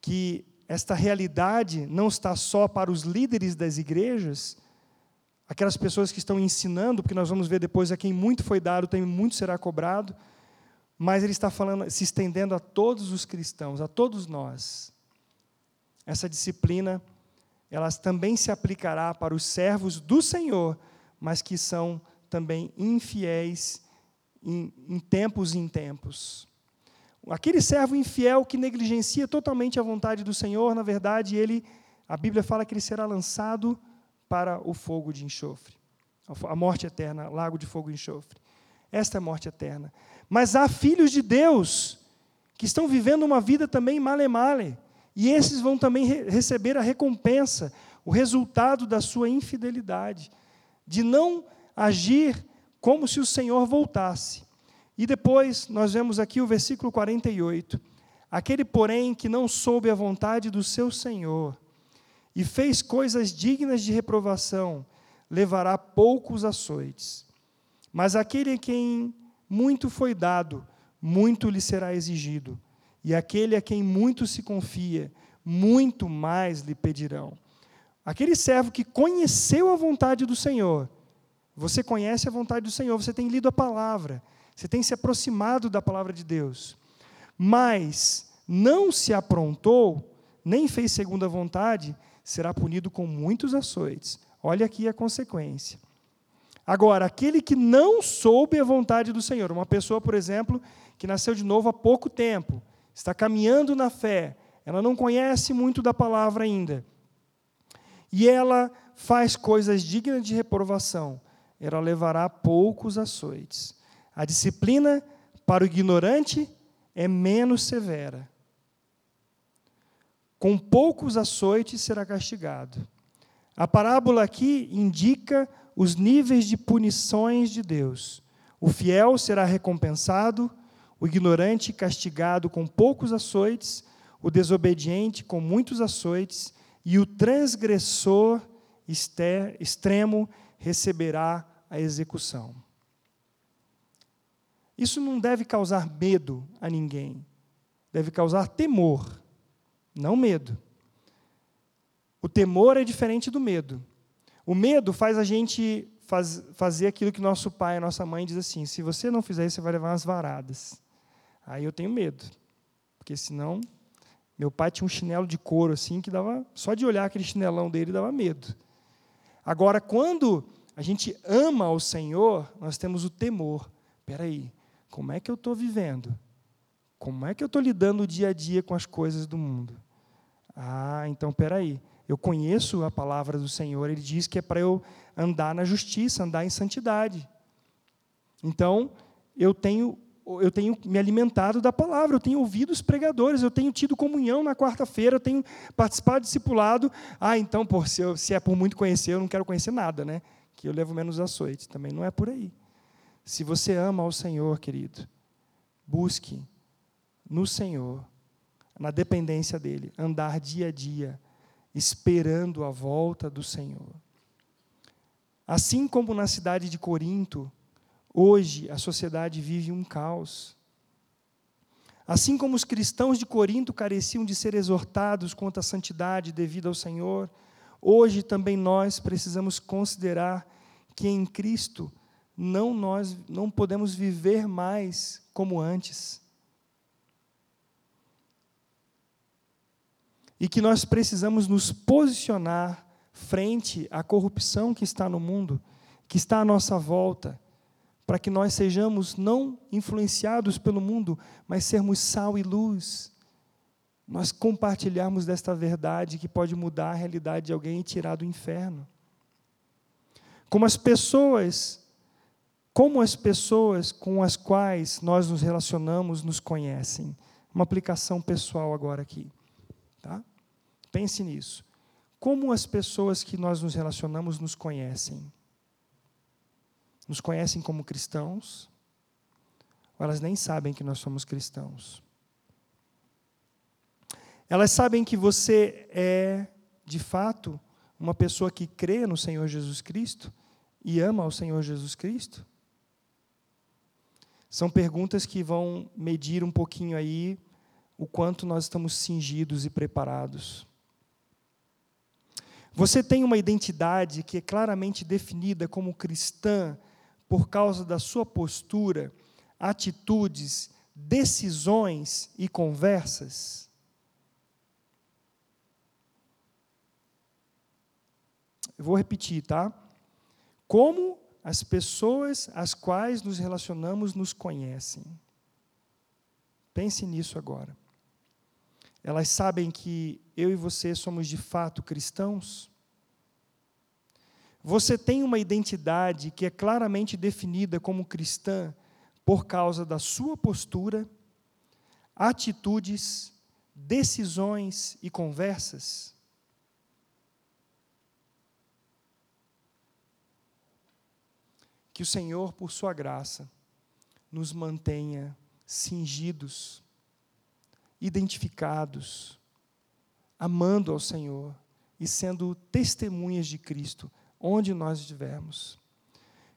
que esta realidade não está só para os líderes das igrejas, aquelas pessoas que estão ensinando, porque nós vamos ver depois a quem muito foi dado, tem muito será cobrado, mas ele está falando, se estendendo a todos os cristãos, a todos nós. Essa disciplina ela também se aplicará para os servos do Senhor, mas que são também infiéis em, em tempos em tempos. Aquele servo infiel que negligencia totalmente a vontade do Senhor, na verdade, ele, a Bíblia fala que ele será lançado para o fogo de enxofre, a morte eterna, lago de fogo e enxofre. Esta é a morte eterna. Mas há filhos de Deus que estão vivendo uma vida também male-male, e esses vão também re receber a recompensa, o resultado da sua infidelidade, de não agir como se o Senhor voltasse. E depois nós vemos aqui o versículo 48. Aquele, porém, que não soube a vontade do seu Senhor e fez coisas dignas de reprovação, levará poucos açoites. Mas aquele a quem muito foi dado, muito lhe será exigido. E aquele a quem muito se confia, muito mais lhe pedirão. Aquele servo que conheceu a vontade do Senhor, você conhece a vontade do Senhor, você tem lido a palavra, você tem se aproximado da palavra de Deus, mas não se aprontou, nem fez segundo a vontade, será punido com muitos açoites. Olha aqui a consequência. Agora, aquele que não soube a vontade do Senhor, uma pessoa, por exemplo, que nasceu de novo há pouco tempo, está caminhando na fé, ela não conhece muito da palavra ainda, e ela faz coisas dignas de reprovação, ela levará poucos açoites. A disciplina para o ignorante é menos severa. Com poucos açoites será castigado. A parábola aqui indica os níveis de punições de Deus. O fiel será recompensado, o ignorante castigado com poucos açoites, o desobediente com muitos açoites, e o transgressor extremo receberá a execução. Isso não deve causar medo a ninguém, deve causar temor, não medo. O temor é diferente do medo. O medo faz a gente faz, fazer aquilo que nosso pai, nossa mãe diz assim: se você não fizer isso, você vai levar umas varadas. Aí eu tenho medo, porque senão meu pai tinha um chinelo de couro assim que dava só de olhar aquele chinelão dele dava medo. Agora, quando a gente ama o Senhor, nós temos o temor. Espera aí, como é que eu estou vivendo? Como é que eu estou lidando o dia a dia com as coisas do mundo? Ah, então peraí. Eu conheço a palavra do Senhor, ele diz que é para eu andar na justiça, andar em santidade. Então, eu tenho, eu tenho me alimentado da palavra, eu tenho ouvido os pregadores, eu tenho tido comunhão na quarta-feira, eu tenho participado do discipulado. Ah, então, por, se, se é por muito conhecer, eu não quero conhecer nada, né? Que eu levo menos açoite. Também não é por aí. Se você ama ao Senhor, querido, busque no Senhor, na dependência dEle, andar dia a dia, esperando a volta do Senhor. Assim como na cidade de Corinto, hoje a sociedade vive um caos. Assim como os cristãos de Corinto careciam de ser exortados quanto à santidade devida ao Senhor, hoje também nós precisamos considerar que em Cristo não nós não podemos viver mais como antes. E que nós precisamos nos posicionar frente à corrupção que está no mundo, que está à nossa volta, para que nós sejamos não influenciados pelo mundo, mas sermos sal e luz. Nós compartilharmos desta verdade que pode mudar a realidade de alguém e tirar do inferno. Como as pessoas como as pessoas com as quais nós nos relacionamos nos conhecem. Uma aplicação pessoal agora aqui. Tá? Pense nisso. Como as pessoas que nós nos relacionamos nos conhecem? Nos conhecem como cristãos? Ou elas nem sabem que nós somos cristãos? Elas sabem que você é, de fato, uma pessoa que crê no Senhor Jesus Cristo e ama ao Senhor Jesus Cristo? São perguntas que vão medir um pouquinho aí o quanto nós estamos cingidos e preparados. Você tem uma identidade que é claramente definida como cristã por causa da sua postura, atitudes, decisões e conversas? Eu vou repetir, tá? Como as pessoas às quais nos relacionamos nos conhecem. Pense nisso agora. Elas sabem que eu e você somos de fato cristãos? Você tem uma identidade que é claramente definida como cristã por causa da sua postura, atitudes, decisões e conversas? Que o Senhor, por Sua graça, nos mantenha cingidos, identificados, amando ao Senhor e sendo testemunhas de Cristo onde nós estivermos.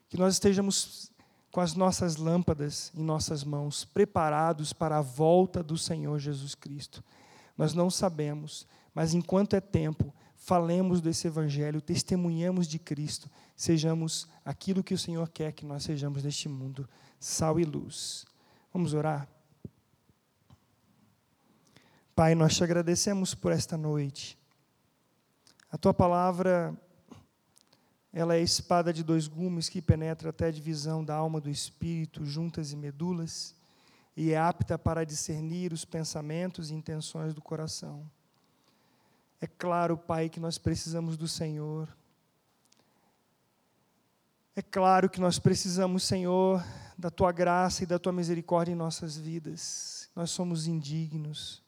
Que nós estejamos com as nossas lâmpadas em nossas mãos, preparados para a volta do Senhor Jesus Cristo. Nós não sabemos, mas enquanto é tempo, falemos desse Evangelho, testemunhemos de Cristo, sejamos aquilo que o Senhor quer que nós sejamos neste mundo, sal e luz. Vamos orar? Pai, nós te agradecemos por esta noite. A tua palavra, ela é a espada de dois gumes que penetra até a divisão da alma do espírito, juntas e medulas, e é apta para discernir os pensamentos e intenções do coração. É claro, Pai, que nós precisamos do Senhor. É claro que nós precisamos, Senhor, da tua graça e da tua misericórdia em nossas vidas. Nós somos indignos.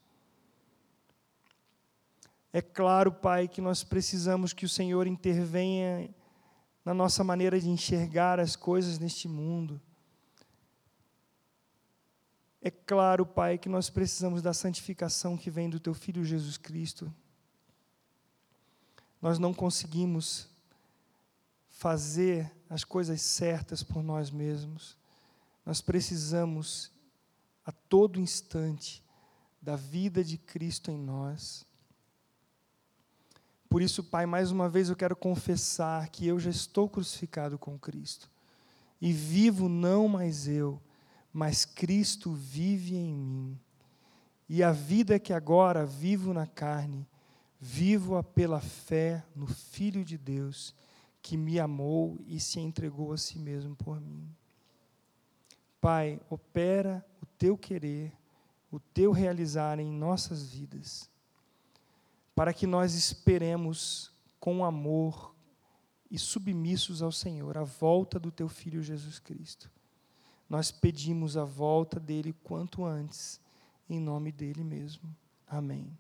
É claro, Pai, que nós precisamos que o Senhor intervenha na nossa maneira de enxergar as coisas neste mundo. É claro, Pai, que nós precisamos da santificação que vem do Teu Filho Jesus Cristo nós não conseguimos fazer as coisas certas por nós mesmos. Nós precisamos, a todo instante, da vida de Cristo em nós. Por isso, Pai, mais uma vez eu quero confessar que eu já estou crucificado com Cristo. E vivo não mais eu, mas Cristo vive em mim. E a vida que agora vivo na carne, Vivo-a pela fé no Filho de Deus, que me amou e se entregou a si mesmo por mim. Pai, opera o teu querer, o teu realizar em nossas vidas, para que nós esperemos com amor e submissos ao Senhor a volta do teu Filho Jesus Cristo. Nós pedimos a volta dele quanto antes, em nome dele mesmo. Amém.